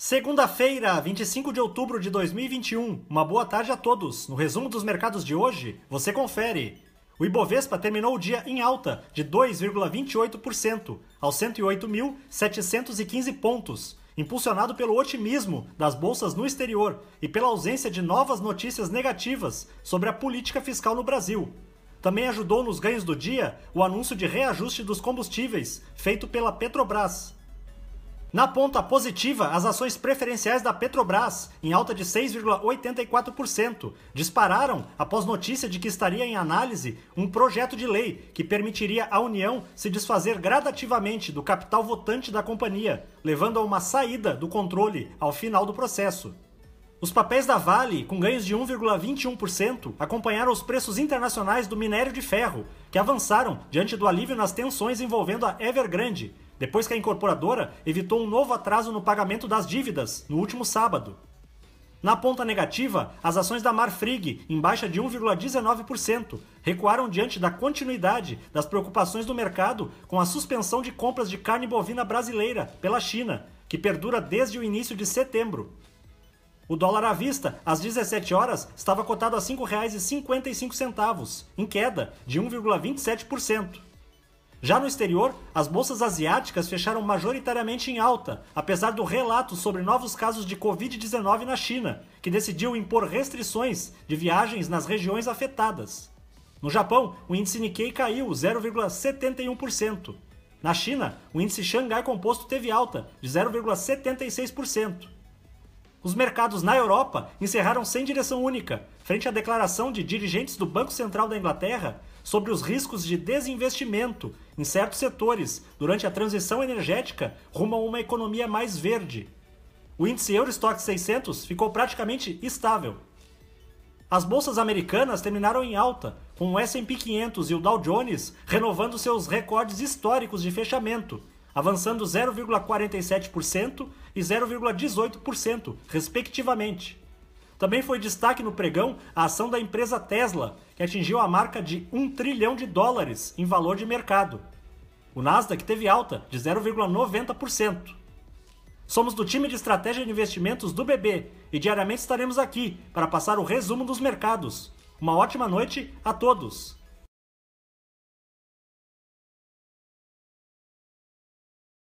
Segunda-feira, 25 de outubro de 2021. Uma boa tarde a todos. No resumo dos mercados de hoje, você confere. O Ibovespa terminou o dia em alta de 2,28% aos 108.715 pontos, impulsionado pelo otimismo das bolsas no exterior e pela ausência de novas notícias negativas sobre a política fiscal no Brasil. Também ajudou nos ganhos do dia o anúncio de reajuste dos combustíveis feito pela Petrobras. Na ponta positiva, as ações preferenciais da Petrobras, em alta de 6,84%, dispararam após notícia de que estaria em análise um projeto de lei que permitiria à União se desfazer gradativamente do capital votante da companhia, levando a uma saída do controle ao final do processo. Os papéis da Vale, com ganhos de 1,21%, acompanharam os preços internacionais do minério de ferro, que avançaram diante do alívio nas tensões envolvendo a Evergrande, depois que a incorporadora evitou um novo atraso no pagamento das dívidas no último sábado. Na ponta negativa, as ações da Marfrig, em baixa de 1,19%, recuaram diante da continuidade das preocupações do mercado com a suspensão de compras de carne bovina brasileira pela China, que perdura desde o início de setembro. O dólar à vista, às 17 horas, estava cotado a R$ 5,55, em queda de 1,27%. Já no exterior, as bolsas asiáticas fecharam majoritariamente em alta, apesar do relato sobre novos casos de Covid-19 na China, que decidiu impor restrições de viagens nas regiões afetadas. No Japão, o índice Nikkei caiu 0,71%. Na China, o índice Xangai Composto teve alta de 0,76%. Os mercados na Europa encerraram sem direção única, frente à declaração de dirigentes do Banco Central da Inglaterra sobre os riscos de desinvestimento em certos setores durante a transição energética rumo a uma economia mais verde. O índice Eurostock 600 ficou praticamente estável. As bolsas americanas terminaram em alta, com o S&P 500 e o Dow Jones renovando seus recordes históricos de fechamento, avançando 0,47% e 0,18%, respectivamente. Também foi destaque no pregão a ação da empresa Tesla, que atingiu a marca de 1 trilhão de dólares em valor de mercado. O Nasdaq teve alta de 0,90%. Somos do time de estratégia de investimentos do BB e diariamente estaremos aqui para passar o resumo dos mercados. Uma ótima noite a todos!